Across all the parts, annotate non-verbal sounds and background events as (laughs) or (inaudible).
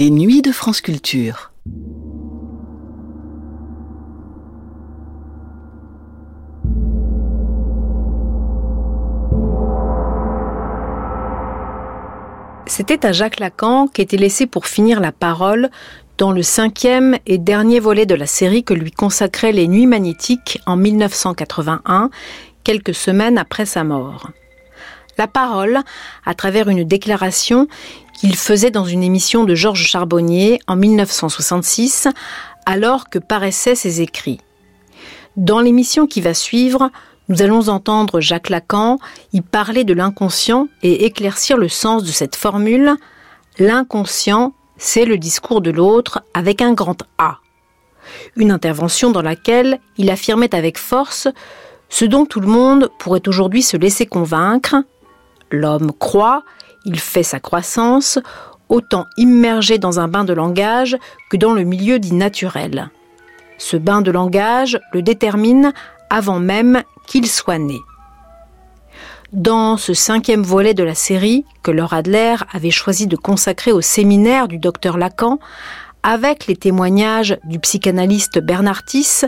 Les nuits de France Culture. C'était à Jacques Lacan qu'était laissé pour finir la parole dans le cinquième et dernier volet de la série que lui consacraient les Nuits magnétiques en 1981, quelques semaines après sa mort. La parole, à travers une déclaration qu'il faisait dans une émission de Georges Charbonnier en 1966, alors que paraissaient ses écrits. Dans l'émission qui va suivre, nous allons entendre Jacques Lacan y parler de l'inconscient et éclaircir le sens de cette formule. L'inconscient, c'est le discours de l'autre avec un grand A. Une intervention dans laquelle il affirmait avec force ce dont tout le monde pourrait aujourd'hui se laisser convaincre. L'homme croit, il fait sa croissance, autant immergé dans un bain de langage que dans le milieu dit naturel. Ce bain de langage le détermine avant même qu'il soit né. Dans ce cinquième volet de la série que Laura Adler avait choisi de consacrer au séminaire du docteur Lacan, avec les témoignages du psychanalyste Bernard Tiss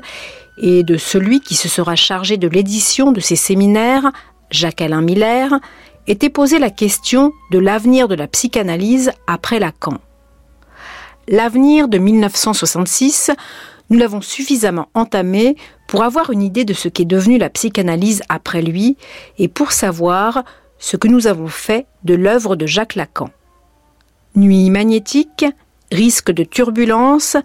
et de celui qui se sera chargé de l'édition de ces séminaires, Jacques-Alain Miller, était posée la question de l'avenir de la psychanalyse après Lacan. L'avenir de 1966, nous l'avons suffisamment entamé pour avoir une idée de ce qu'est devenue la psychanalyse après lui et pour savoir ce que nous avons fait de l'œuvre de Jacques Lacan. Nuit magnétique, risque de turbulence,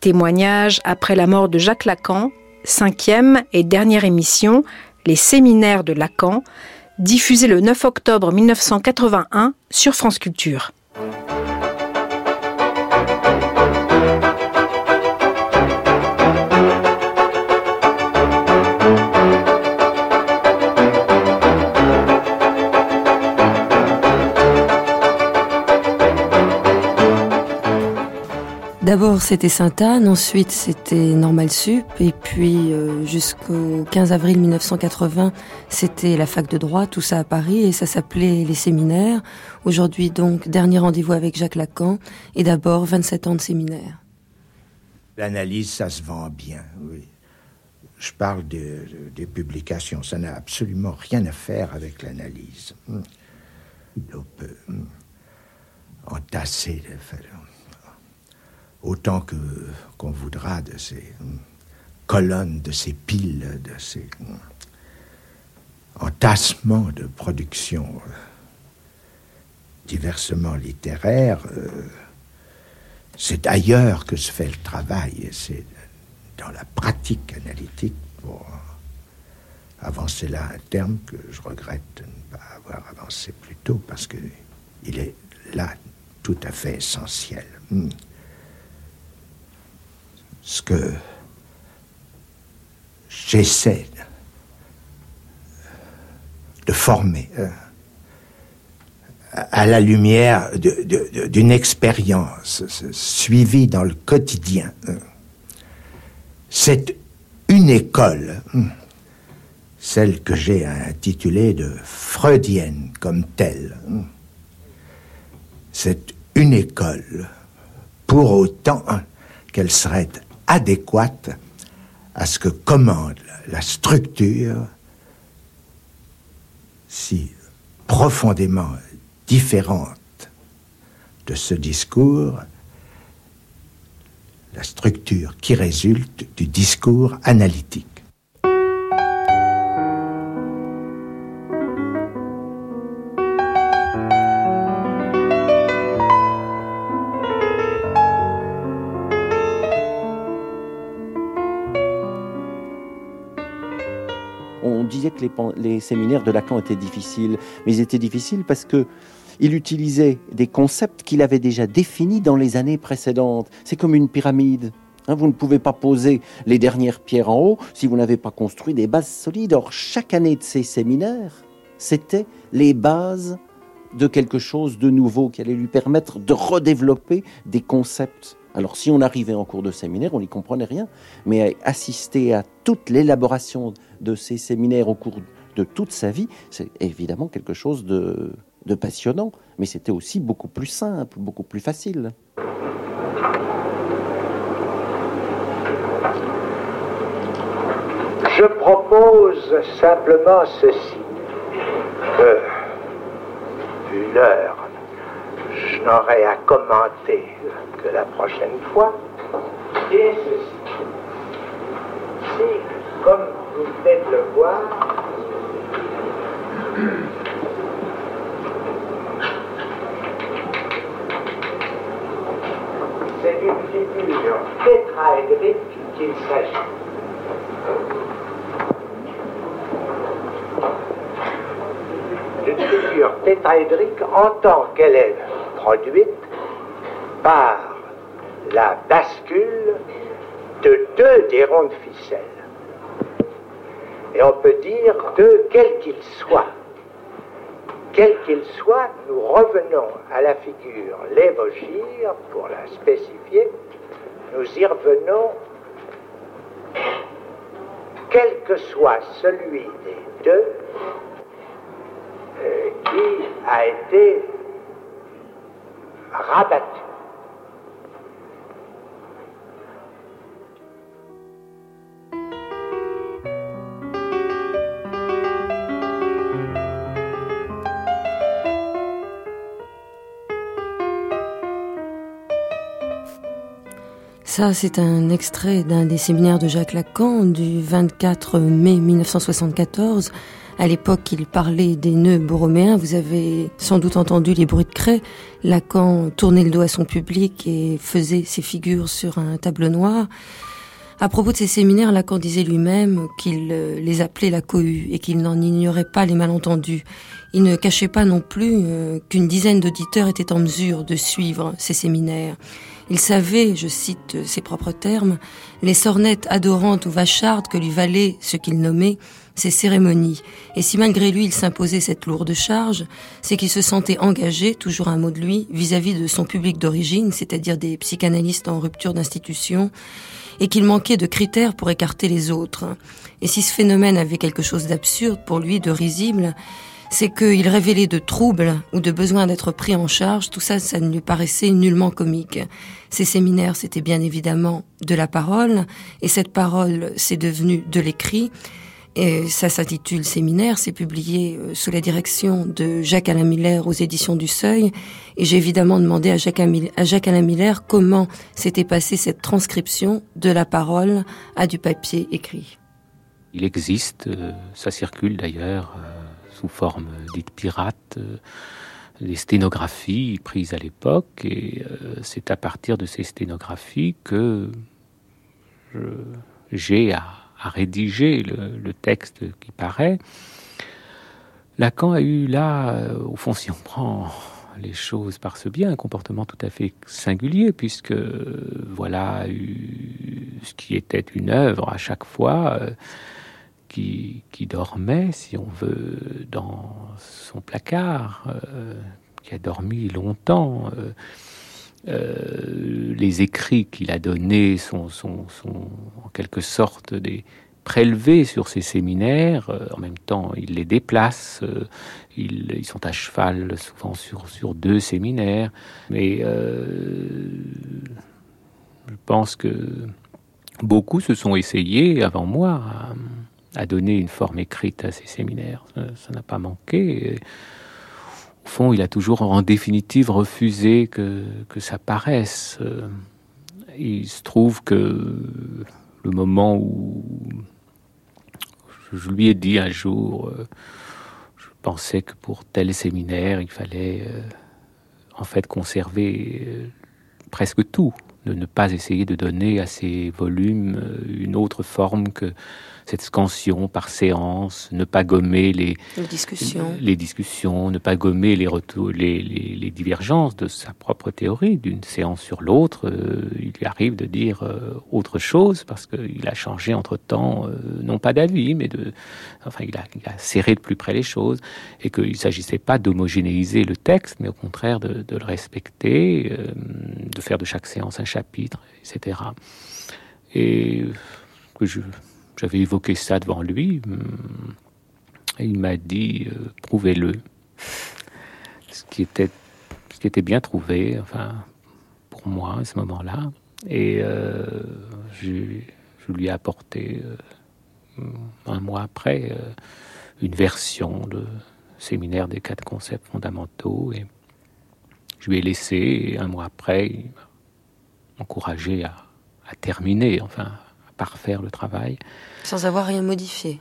témoignage après la mort de Jacques Lacan, cinquième et dernière émission, les séminaires de Lacan, diffusé le 9 octobre 1981 sur France Culture. D'abord c'était Sainte-Anne, ensuite c'était Normal Sup, et puis euh, jusqu'au 15 avril 1980 c'était la fac de droit, tout ça à Paris, et ça s'appelait les séminaires. Aujourd'hui donc dernier rendez-vous avec Jacques Lacan, et d'abord 27 ans de séminaire. L'analyse ça se vend bien, oui. Je parle des publications, ça n'a absolument rien à faire avec l'analyse. On peut hmm, entasser autant que qu'on voudra de ces hum, colonnes, de ces piles, de ces hum, entassements de production euh, diversement littéraires. Euh, c'est ailleurs que se fait le travail, c'est dans la pratique analytique pour avancer là un terme que je regrette de ne pas avoir avancé plus tôt parce que il est là tout à fait essentiel. Ce que j'essaie de former euh, à la lumière d'une expérience suivie dans le quotidien. Euh, c'est une école, euh, celle que j'ai intitulée de freudienne comme telle. C'est une école, pour autant qu'elle serait adéquate à ce que commande la structure si profondément différente de ce discours, la structure qui résulte du discours analytique. Les, séminaires de Lacan étaient difficiles, mais ils étaient difficiles parce que il utilisait des concepts qu'il avait déjà définis dans les années précédentes. C'est comme une pyramide. Hein, vous ne pouvez pas poser les dernières pierres en haut si vous n'avez pas construit des bases solides. Or, chaque année de ces séminaires, c'était les bases de quelque chose de nouveau qui allait lui permettre de redévelopper des concepts. Alors si on arrivait en cours de séminaire, on n'y comprenait rien, mais assister à toute l'élaboration de ces séminaires au cours de toute sa vie, c'est évidemment quelque chose de, passionnant, mais c'était aussi beaucoup plus simple, beaucoup plus facile. Je propose simplement ceci. Que, vu l'heure, je n'aurai à commenter que la prochaine fois. Et ceci. Si, comme vous de le voir, c'est une figure tétraédrique qu'il s'agit. Une figure tétraédrique en tant qu'elle est produite par la bascule de deux des rondes ficelles. Et on peut dire de quel qu'il soit. Quel qu'il soit, nous revenons à la figure lévogire pour la spécifier. Nous y revenons, quel que soit celui des deux euh, qui a été غدت Ça, c'est un extrait d'un des séminaires de Jacques Lacan du 24 mai 1974. À l'époque, il parlait des nœuds borroméens. Vous avez sans doute entendu les bruits de craie. Lacan tournait le dos à son public et faisait ses figures sur un tableau noir. À propos de ces séminaires, Lacan disait lui-même qu'il euh, les appelait la cohue et qu'il n'en ignorait pas les malentendus. Il ne cachait pas non plus euh, qu'une dizaine d'auditeurs étaient en mesure de suivre ces séminaires. Il savait, je cite ses propres termes, les sornettes adorantes ou vachardes que lui valaient ce qu'il nommait ses cérémonies. Et si malgré lui il s'imposait cette lourde charge, c'est qu'il se sentait engagé, toujours un mot de lui, vis-à-vis -vis de son public d'origine, c'est-à-dire des psychanalystes en rupture d'institution, et qu'il manquait de critères pour écarter les autres. Et si ce phénomène avait quelque chose d'absurde pour lui, de risible, c'est qu'il révélait de troubles ou de besoin d'être pris en charge, tout ça, ça ne lui paraissait nullement comique. Ces séminaires, c'était bien évidemment de la parole, et cette parole, c'est devenu de l'écrit. Et ça s'intitule Séminaire, c'est publié euh, sous la direction de Jacques Alain Miller aux éditions du Seuil. Et j'ai évidemment demandé à Jacques, à Jacques Alain Miller comment s'était passée cette transcription de la parole à du papier écrit. Il existe, euh, ça circule d'ailleurs, euh, sous forme dite pirate, des sténographies prises à l'époque, et c'est à partir de ces sténographies que j'ai à, rédiger le, texte qui paraît. Lacan a eu là, au fond, si on prend les choses par ce biais, un comportement tout à fait singulier, puisque voilà ce qui était une œuvre à chaque fois. Euh, qui, dormait, si on veut, dans son placard, euh, qui a dormi longtemps. Euh, euh, les écrits qu'il a donnés sont, en quelque sorte des prélevés sur ses séminaires. En même temps, il les déplace. Ils, sont à cheval souvent sur, deux séminaires. Mais je pense que beaucoup se sont essayés avant moi a donné une forme écrite à ces séminaires. Ça n'a pas manqué. Au fond, il a toujours en définitive refusé que, que ça paraisse. Il se trouve que le moment où je lui ai dit un jour, je pensais que pour tel séminaire, il fallait en fait conserver presque tout, de ne pas essayer de donner à ces volumes une autre forme que cette scansion par séance, ne pas gommer les, les discussions, les discussions ne pas gommer les, retours, les, les, les divergences de sa propre théorie d'une séance sur l'autre. Euh, il lui arrive de dire euh, autre chose parce qu'il a changé entre temps, euh, non pas d'avis, mais de, enfin, il a, il a, serré de plus près les choses et qu'il ne s'agissait pas d'homogénéiser le texte, mais au contraire de, de le respecter, de faire de chaque séance un chapitre, etc. Et que je j'avais évoqué ça devant lui. Et il m'a dit euh, prouvez-le. Ce qui était bien trouvé, enfin pour moi à ce moment-là. Et je, lui ai apporté un mois après une version de séminaire des quatre concepts fondamentaux. Et je lui ai laissé, un mois après, encouragé à, à terminer, enfin, parfaire le travail. Sans avoir rien modifié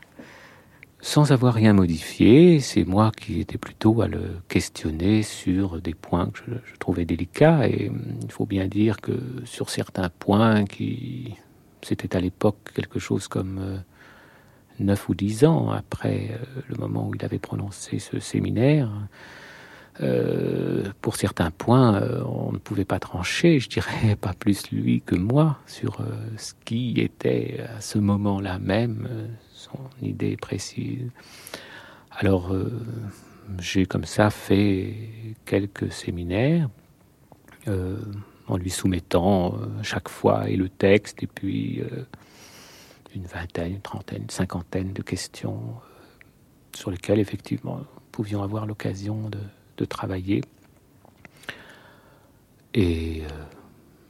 sans avoir rien modifié, c'est moi qui étais plutôt à le questionner sur des points que je, trouvais délicats. Et hum, il faut bien dire que sur certains points, qui c'était à l'époque quelque chose comme euh, neuf ou dix ans après euh, le moment où il avait prononcé ce séminaire, euh, pour certains points, on ne pouvait pas trancher, je dirais, (laughs) pas plus lui que moi, sur ce qui était à ce moment-là même son idée précise. Alors, euh, j'ai comme ça fait quelques séminaires euh, en lui soumettant euh, chaque fois et le texte et puis une vingtaine, une trentaine, une cinquantaine de questions sur lesquelles effectivement nous pouvions avoir l'occasion de, travailler. Et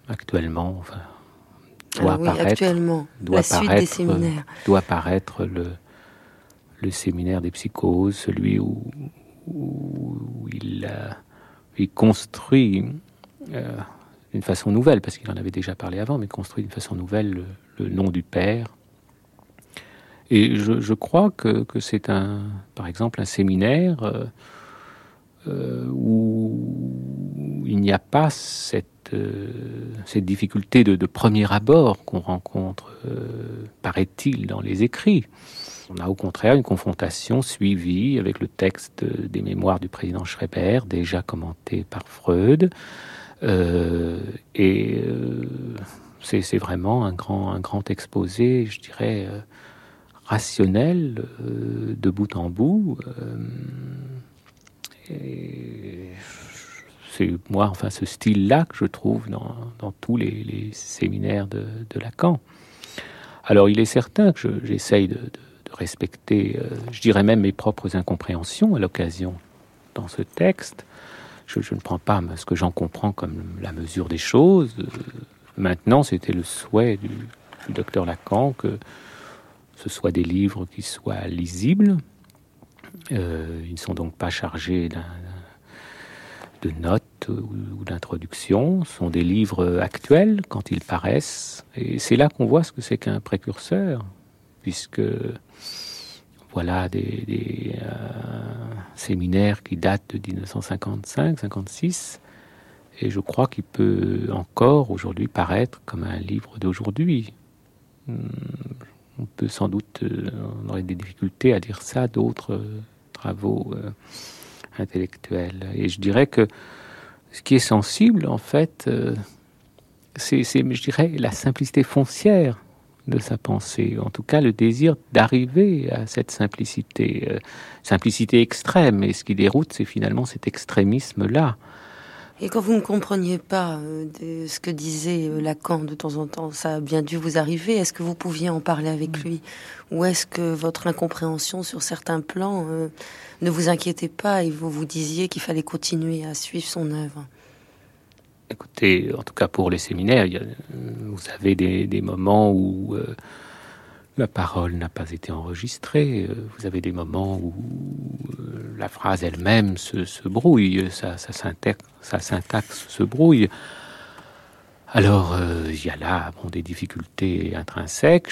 actuellement, enfin, doit apparaître, actuellement, doit la des séminaires. Doit apparaître le, le séminaire des psychoses, celui où, il, il, construit euh, d'une façon nouvelle, parce qu'il en avait déjà parlé avant, mais construit d'une façon nouvelle le, nom du Père. Et je, crois que, que c'est un, par exemple, un séminaire euh, euh, où il n'y a pas cette euh, difficulté de, premier abord qu'on rencontre, euh, paraît-il, dans les écrits. On a au contraire une confrontation suivie avec le texte des mémoires du président Schreiber, déjà commenté par Freud. Euh, et c'est vraiment un grand exposé, je dirais, rationnel, de bout en bout. C'est moi, enfin, ce style-là que je trouve dans, tous les, séminaires de, Lacan. Alors, il est certain que j'essaye de, respecter, euh, je dirais même mes propres incompréhensions à l'occasion dans ce texte. Je, ne prends pas ce que j'en comprends comme la mesure des choses. Maintenant, c'était le souhait du, docteur Lacan que ce soit des livres qui soient lisibles. Euh, ils ne sont donc pas chargés de notes ou, d'introductions, sont des livres actuels quand ils paraissent. Et c'est là qu'on voit ce que c'est qu'un précurseur, puisque voilà des, euh, séminaires qui datent de 1955-56, et je crois qu'il peut encore aujourd'hui paraître comme un livre d'aujourd'hui. On peut sans doute, euh, on aurait des difficultés à dire ça d'autres travaux. Euh, intellectuelle. Et je dirais que ce qui est sensible, en fait, euh, c'est, je dirais, la simplicité foncière de sa pensée, en tout cas le désir d'arriver à cette simplicité, euh, simplicité extrême. Et ce qui déroute, c'est finalement cet extrémisme-là. Et quand vous ne compreniez pas euh, de ce que disait euh, Lacan de temps en temps, ça a bien dû vous arriver. Est-ce que vous pouviez en parler avec lui? Ou est-ce que votre incompréhension sur certains plans euh, ne vous inquiétait pas et vous vous disiez qu'il fallait continuer à suivre son œuvre? Écoutez, en tout cas pour les séminaires, vous avez des, moments où la parole n'a pas été enregistrée. Vous avez des moments où la phrase elle-même se, brouille, sa, syntaxe, se brouille. Alors, euh, il y a là des difficultés intrinsèques.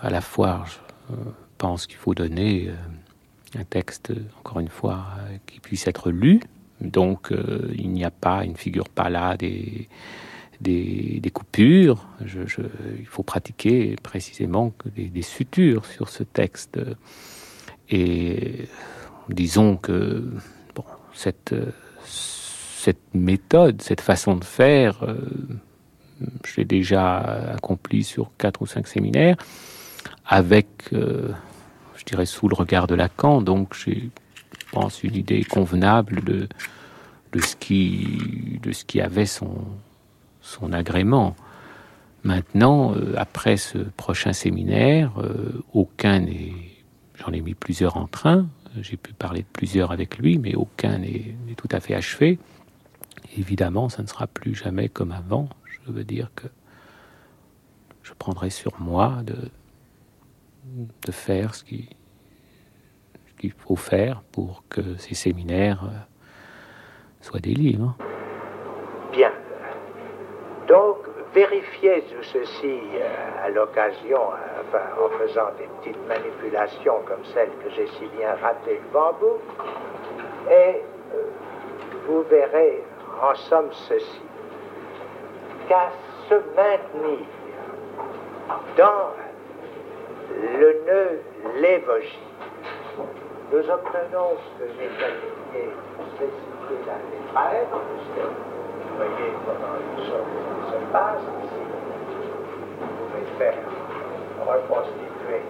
À la fois, je euh, pense qu'il faut donner euh, un texte, encore une fois, qui puisse être lu. Donc, il n'y a pas, il ne figure pas là des, coupures. il faut pratiquer précisément des, des, sutures sur ce texte. Et disons que bon, cette, méthode, cette façon de faire, euh, je l'ai déjà accompli sur quatre ou cinq séminaires, avec, euh, je dirais, sous le regard de Lacan. Donc, j'ai, je pense, une idée convenable de, de, ce, qui, de ce qui avait son, son agrément. Maintenant, euh, après ce prochain séminaire, aucun n'est. J'en ai mis plusieurs en train, j'ai pu parler de plusieurs avec lui, mais aucun n'est tout à fait achevé. Évidemment, ça ne sera plus jamais comme avant. Je veux dire que je prendrai sur moi de, faire ce qu'il faut faire pour que ces séminaires euh, soient des livres. Bien. Vérifiez tout ceci euh, à l'occasion, enfin, en faisant des petites manipulations comme celle que j'ai si bien ratée le bambou, et euh, vous verrez en somme ceci, qu'à se maintenir dans le nœud lévogie, nous obtenons ce que j'ai qualifié les frères, vous voyez comment les choses se passent ici. Vous pouvez faire reconstituer.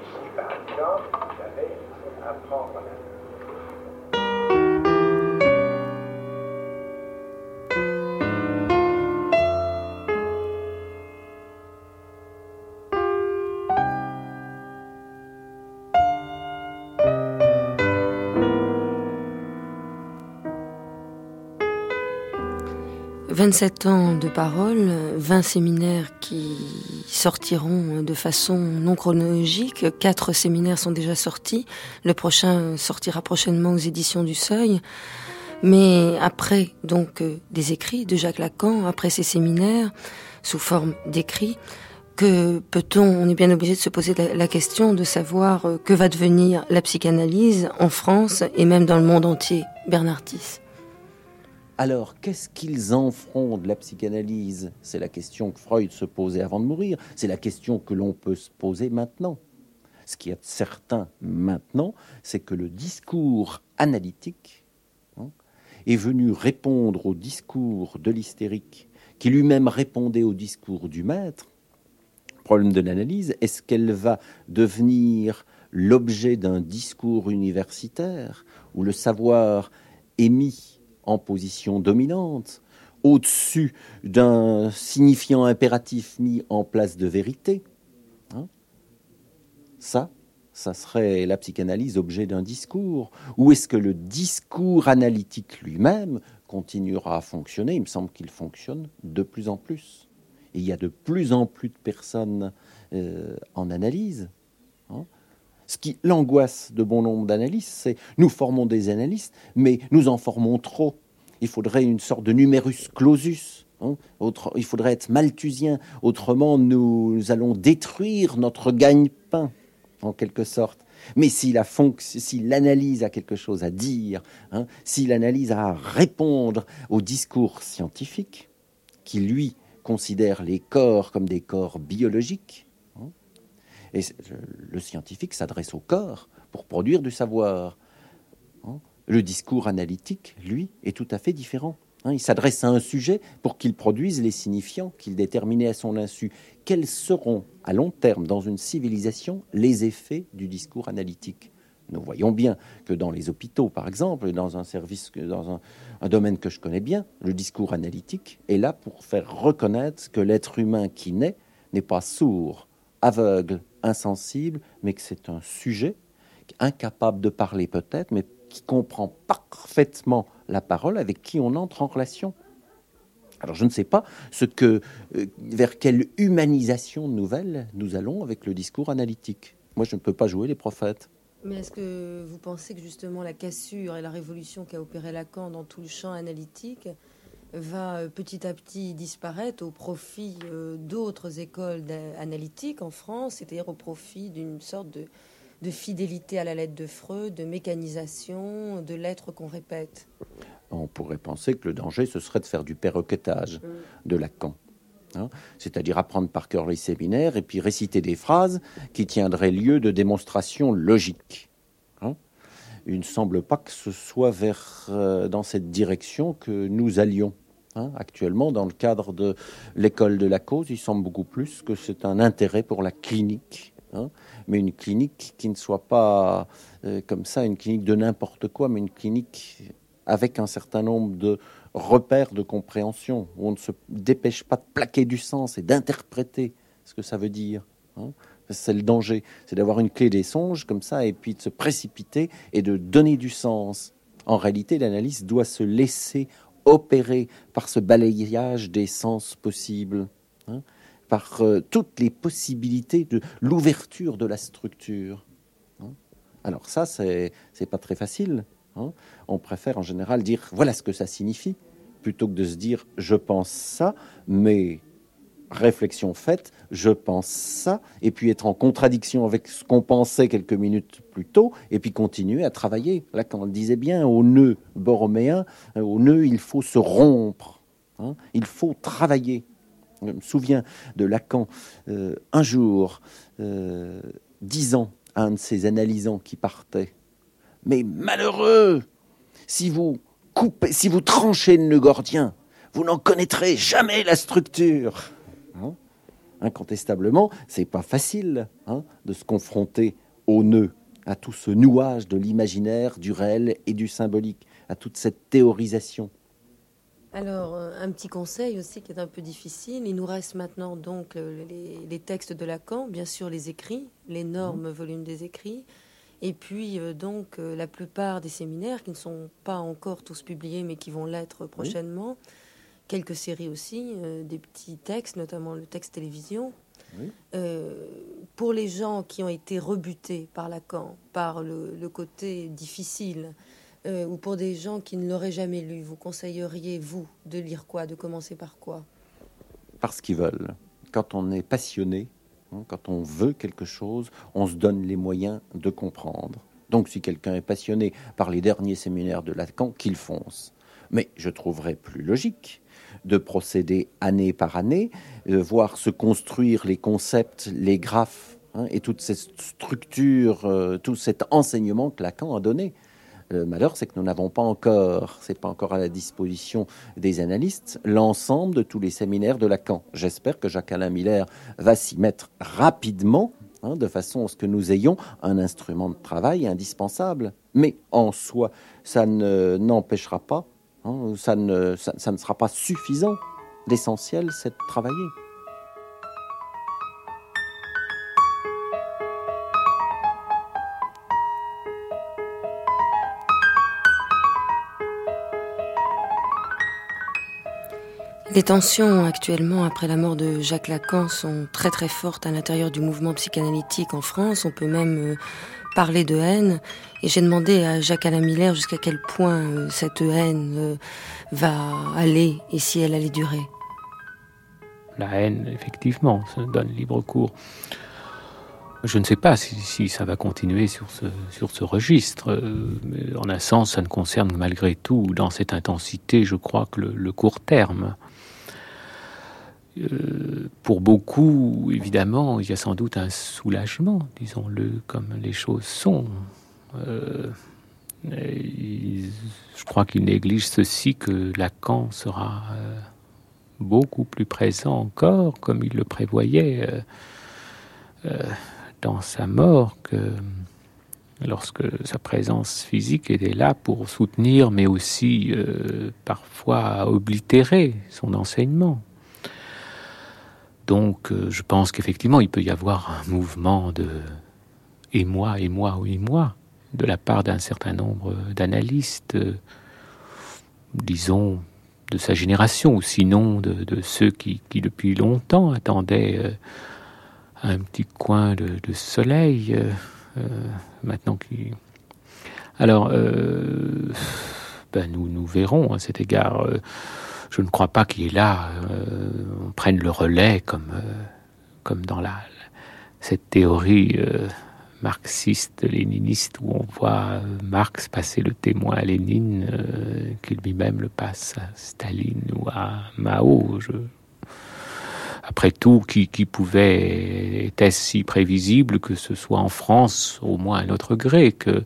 Ici, par exemple, vous avez à prendre la 27 ans de parole, 20 séminaires qui sortiront de façon non chronologique. Quatre séminaires sont déjà sortis. Le prochain sortira prochainement aux éditions du Seuil. Mais après donc des écrits de Jacques Lacan, après ces séminaires sous forme d'écrits, que peut-on, on est bien obligé de se poser la question de savoir que va devenir la psychanalyse en France et même dans le monde entier, Bernard Tiss. Alors, qu'est-ce qu'ils en de la psychanalyse? C'est la question que Freud se posait avant de mourir. C'est la question que l'on peut se poser maintenant. Ce qui est certain maintenant, c'est que le discours analytique hein, est venu répondre au discours de l'hystérique, qui lui-même répondait au discours du maître. Problème de l'analyse, est-ce qu'elle va devenir l'objet d'un discours universitaire où le savoir est mis en position dominante, au-dessus d'un signifiant impératif mis en place de vérité. Hein. ça, ça serait la psychanalyse objet d'un discours Ou est-ce que le discours analytique lui-même continuera à fonctionner? Il me semble qu'il fonctionne de plus en plus. Il y a de plus en plus de personnes euh, en analyse. Ce qui l'angoisse de bon nombre d'analystes, c'est nous formons des analystes, mais nous en formons trop. Il faudrait une sorte de numerus clausus. Hein. il faudrait être malthusien, autrement nous, allons détruire notre gagne-pain, en quelque sorte. Mais si l'analyse a quelque chose à dire, hein, si l'analyse a à répondre au discours scientifique, qui lui considère les corps comme des corps biologiques, et le scientifique s'adresse au corps pour produire du savoir. Hein? Le discours analytique, lui, est tout à fait différent. Hein. il s'adresse à un sujet pour qu'il produise les signifiants qu'il déterminait à son insu. Quels seront, à long terme, dans une civilisation, les effets du discours analytique? Nous voyons bien que dans les hôpitaux, par exemple, dans un dans un domaine que je connais bien, le discours analytique est là pour faire reconnaître que l'être humain qui naît n'est pas sourd, aveugle, insensible, mais que c'est un sujet incapable de parler peut-être, mais qui comprend parfaitement la parole, avec qui on entre en relation. Alors je ne sais pas ce que, euh, vers quelle humanisation nouvelle nous allons avec le discours analytique. Moi, je ne peux pas jouer les prophètes. Mais est-ce que vous pensez que justement la cassure et la révolution qu'a opéré Lacan dans tout le champ analytique va euh, petit à petit disparaître au profit euh, d'autres écoles analytiques en France, c'est-à-dire au profit d'une sorte de, fidélité à la lettre de Freud, de mécanisation, de lettres qu'on répète On pourrait penser que le danger, ce serait de faire du perroquetage mm. de Lacan. Hein. c'est-à-dire apprendre par cœur les séminaires et puis réciter des phrases qui tiendraient lieu de démonstration logique. Il ne semble pas que ce soit vers, euh, dans cette direction que nous allions. Hein, actuellement, dans le cadre de l'école de la cause, il semble beaucoup plus que c'est un intérêt pour la clinique, hein, mais une clinique qui ne soit pas euh, comme ça, une clinique de n'importe quoi, mais une clinique avec un certain nombre de repères de compréhension, où on ne se dépêche pas de plaquer du sens et d'interpréter ce que ça veut dire. Hein. C'est le danger, c'est d'avoir une clé des songes comme ça, et puis de se précipiter et de donner du sens En réalité, l'analyse doit se laisser opérer par ce balayage des sens possibles, hein, par euh, toutes les possibilités de l'ouverture de la structure. Hein. Alors ça, c'est pas très facile. Hein. On préfère en général dire voilà ce que ça signifie, plutôt que de se dire je pense ça, mais réflexion faite, je pense ça, et puis être en contradiction avec ce qu'on pensait quelques minutes plus tôt, et puis continuer à travailler. Là, quand on le disait bien, au nœud borroméen, euh, au nœud, il faut se rompre, hein. il faut travailler. Je me souviens de Lacan, euh, un jour, euh, disant à un de ses analysants qui partait, mais malheureux, si vous coupez, si vous tranchez le nœud gordien, vous n'en connaîtrez jamais la structure. Hein Incontestablement, c'est pas facile hein, de se confronter au nœud, à tout ce nouage de l'imaginaire, du réel et du symbolique, à toute cette théorisation. Alors, euh, un petit conseil aussi qui est un peu difficile. Il nous reste maintenant donc les, textes de Lacan, bien sûr les écrits, l'énorme mmh. volume des écrits, et puis euh, donc euh, la plupart des séminaires qui ne sont pas encore tous publiés mais qui vont l'être prochainement quelques séries aussi, euh, des petits textes, notamment le texte télévision. Euh, pour les gens qui ont été rebutés par Lacan, par le, côté difficile, euh, ou pour des gens qui ne l'auraient jamais lu, vous conseilleriez, vous, de lire quoi, de commencer par quoi? Parce qu'ils veulent. Quand on est passionné, hein, quand on veut quelque chose, on se donne les moyens de comprendre. Donc si quelqu'un est passionné par les derniers séminaires de Lacan, qu'il fonce. Mais je trouverais plus logique de procéder année par année, de voir se construire les concepts, les graphes hein, et toute cette structure, euh, tout cet enseignement que Lacan a donné. Le malheur, c'est que nous n'avons pas encore, c'est pas encore à la disposition des analystes, l'ensemble de tous les séminaires de Lacan. J'espère que Jacques-Alain Miller va s'y mettre rapidement, hein, de façon à ce que nous ayons un instrument de travail indispensable. Mais en soi, ça n'empêchera pas ça, ne, ça, ne sera pas suffisant. L'essentiel, c'est de travailler. Les tensions actuellement après la mort de Jacques Lacan sont très très fortes à l'intérieur du mouvement psychanalytique en France. On peut même euh, parler de haine. Et j'ai demandé à Jacques Alain Miller jusqu'à quel point euh, cette haine euh, va aller et si elle allait durer. La haine, effectivement, ça donne libre cours. Je ne sais pas si, ça va continuer sur ce, sur ce registre. En un sens, ça ne concerne malgré tout, dans cette intensité, je crois que le court terme. Euh, pour beaucoup, évidemment, il y a sans doute un soulagement, disons-le comme les choses sont. Euh, je crois qu'il néglige ceci que Lacan sera euh, beaucoup plus présent encore, comme il le prévoyait dans sa mort, que lorsque sa présence physique était là pour soutenir, mais aussi parfois oblitérer son enseignement. Donc euh, je pense qu'effectivement, il peut y avoir un mouvement de et moi, et moi, et moi, de la part d'un certain nombre d'analystes, euh, disons, de sa génération, ou sinon de, ceux qui, depuis longtemps attendaient euh, un petit coin de, soleil, maintenant qui... Alors, ben nous, nous verrons à cet égard je ne crois pas qu'il est là, euh, on prenne le relais comme, euh, comme dans la, cette théorie euh, marxiste-léniniste où on voit Marx passer le témoin à Lénine, qu'il lui-même le passe à Staline ou à Mao. Après tout, qui, qui pouvait, était-ce si prévisible que ce soit en France, au moins à notre gré, que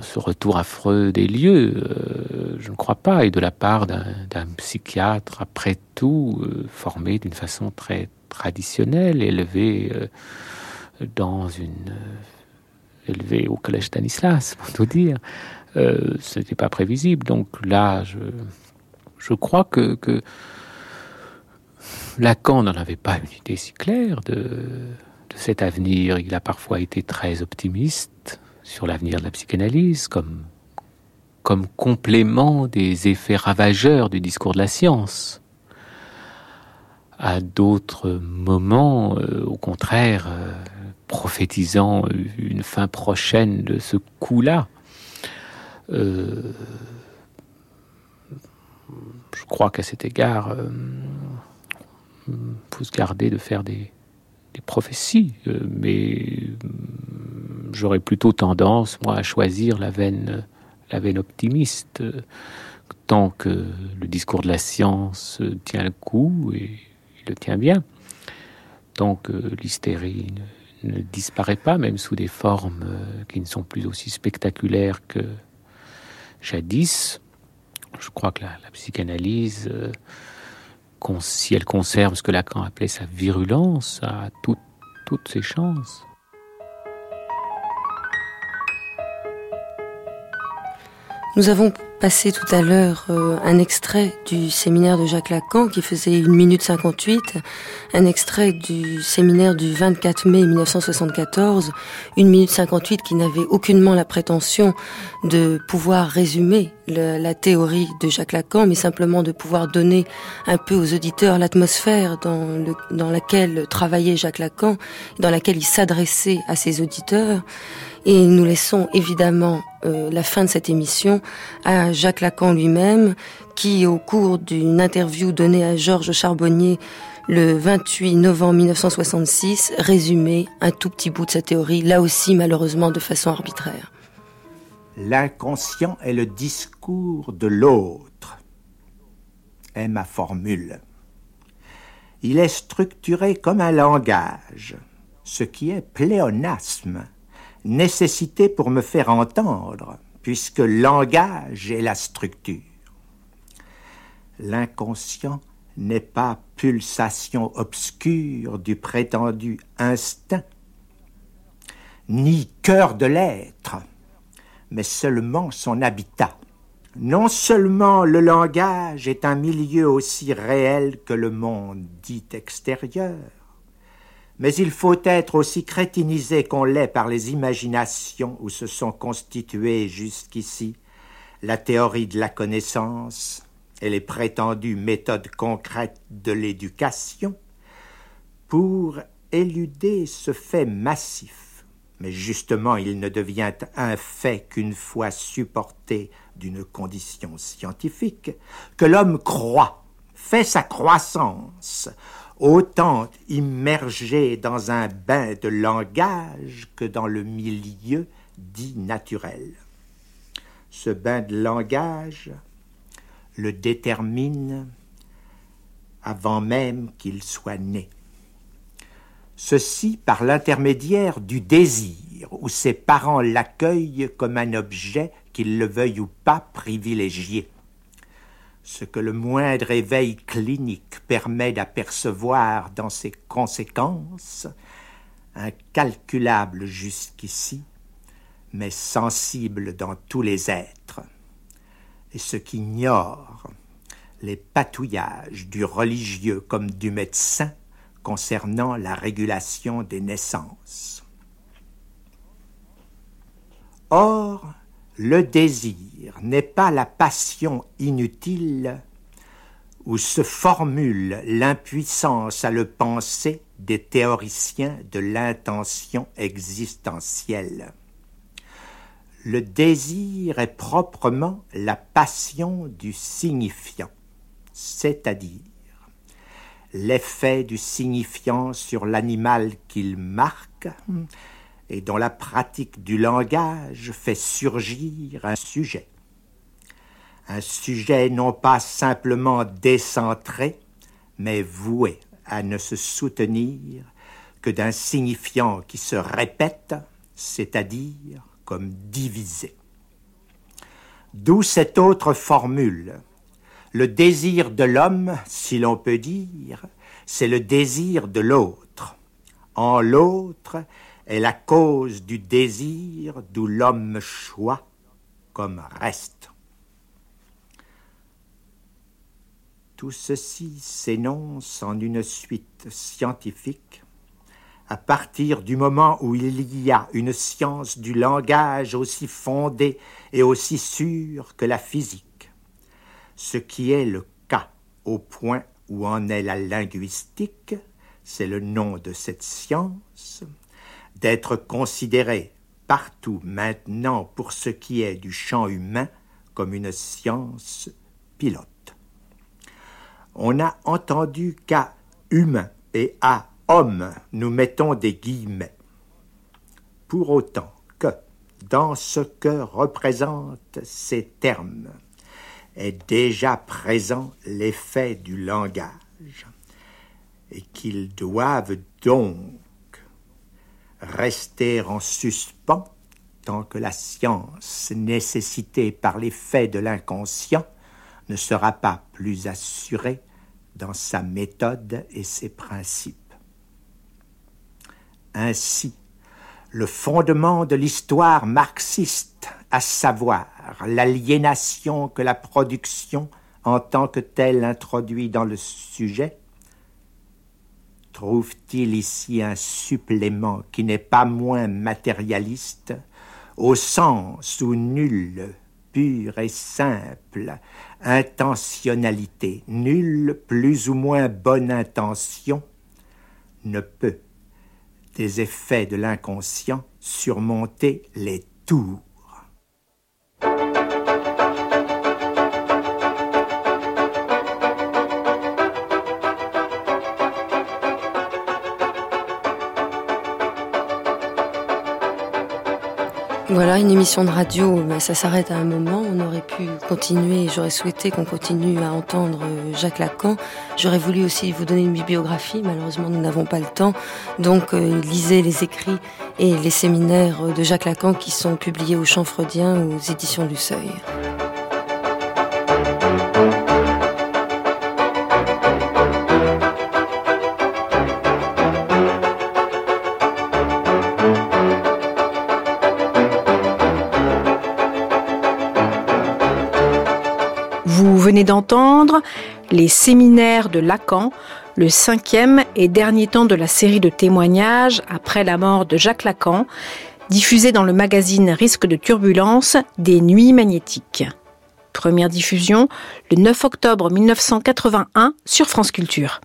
ce retour affreux des lieux, euh, je ne crois pas, et de la part d'un psychiatre, après tout, euh, formé d'une façon très traditionnelle, élevé euh, dans une élevé au collège Stanislas, pour tout dire, ce n'était pas prévisible. Donc là, je, je crois que, que Lacan n'en avait pas une idée si claire de, de cet avenir. Il a parfois été très optimiste sur l'avenir de la psychanalyse, comme complément des effets ravageurs du discours de la science. À d'autres moments, euh, au contraire, euh, prophétisant une fin prochaine de ce coup-là. Euh, je crois qu'à cet égard, il faut se garder de faire des, des prophéties, mais j'aurais plutôt tendance, moi, à choisir la veine optimiste, tant que le discours de la science tient le coup, et le tient bien, tant que l'hystérie ne, disparaît pas, même sous des formes euh, qui ne sont plus aussi spectaculaires que jadis. Je crois que la, psychanalyse, euh, si elle conserve ce que Lacan appelait sa virulence, a toutes ses chances. Nous avons passé tout à l'heure euh, un extrait du séminaire de Jacques Lacan qui faisait une minute 58, un extrait du séminaire du 24 mai 1974, une minute 58 qui n'avait aucunement la prétention de pouvoir résumer la, théorie de Jacques Lacan, mais simplement de pouvoir donner un peu aux auditeurs l'atmosphère dans, dans laquelle travaillait Jacques Lacan, dans laquelle il s'adressait à ses auditeurs. Et nous laissons évidemment euh, la fin de cette émission à Jacques Lacan lui-même, qui au cours d'une interview donnée à Georges Charbonnier le 28 novembre 1966 résumait un tout petit bout de sa théorie, là aussi malheureusement de façon arbitraire. L'inconscient est le discours de l'autre, est ma formule. Il est structuré comme un langage, ce qui est pléonasme nécessité pour me faire entendre, puisque langage est la structure. L'inconscient n'est pas pulsation obscure du prétendu instinct, ni cœur de l'être, mais seulement son habitat. Non seulement le langage est un milieu aussi réel que le monde dit extérieur, mais il faut être aussi crétinisé qu'on l'est par les imaginations où se sont constituées jusqu'ici la théorie de la connaissance et les prétendues méthodes concrètes de l'éducation pour éluder ce fait massif. Mais justement, il ne devient un fait qu'une fois supporté d'une condition scientifique, que l'homme croit, fait sa croissance, autant immergé dans un bain de langage que dans le milieu dit naturel. Ce bain de langage le détermine avant même qu'il soit né. Ceci par l'intermédiaire du désir, où ses parents l'accueillent comme un objet, qu'il le veuille ou pas, privilégié ce que le moindre éveil clinique permet d'apercevoir dans ses conséquences, incalculable jusqu'ici, mais sensible dans tous les êtres, et ce qu'ignore les patouillages du religieux comme du médecin concernant la régulation des naissances. Or, le désir n'est pas la passion inutile où se formule l'impuissance à le penser des théoriciens de l'intention existentielle. Le désir est proprement la passion du signifiant, c'est-à-dire l'effet du signifiant sur l'animal qu'il marque, et dont la pratique du langage fait surgir un sujet. Un sujet non pas simplement décentré, mais voué à ne se soutenir que d'un signifiant qui se répète, c'est-à-dire comme divisé. D'où cette autre formule. Le désir de l'homme, si l'on peut dire, c'est le désir de l'autre. En l'autre, est la cause du désir d'où l'homme choit comme reste. Tout ceci s'énonce en une suite scientifique à partir du moment où il y a une science du langage aussi fondée et aussi sûre que la physique, ce qui est le cas au point où en est la linguistique, c'est le nom de cette science, d'être considérée partout maintenant pour ce qui est du champ humain comme une science pilote. On a entendu qu'à humain et à homme nous mettons des guillemets. Pour autant que, dans ce que représentent ces termes, est déjà présent l'effet du langage, et qu'ils doivent donc rester en suspens tant que la science nécessitée par l'effet de l'inconscient ne sera pas plus assurée dans sa méthode et ses principes. Ainsi, le fondement de l'histoire marxiste, à savoir l'aliénation que la production en tant que telle introduit dans le sujet, trouve-t-il ici un supplément qui n'est pas moins matérialiste, au sens où nulle, pure et simple intentionnalité, nulle plus ou moins bonne intention ne peut, des effets de l'inconscient, surmonter les tours Voilà, une émission de radio, bah, ça s'arrête à un moment. On aurait pu continuer, j'aurais souhaité qu'on continue à entendre euh, Jacques Lacan. J'aurais voulu aussi vous donner une bibliographie, malheureusement nous n'avons pas le temps. Donc euh, lisez les écrits et les séminaires de Jacques Lacan qui sont publiés au Champ Freudien aux éditions du Seuil. Venez d'entendre les séminaires de Lacan, le cinquième et dernier temps de la série de témoignages après la mort de Jacques Lacan, diffusé dans le magazine Risque de turbulence des Nuits magnétiques. Première diffusion le 9 octobre 1981 sur France Culture.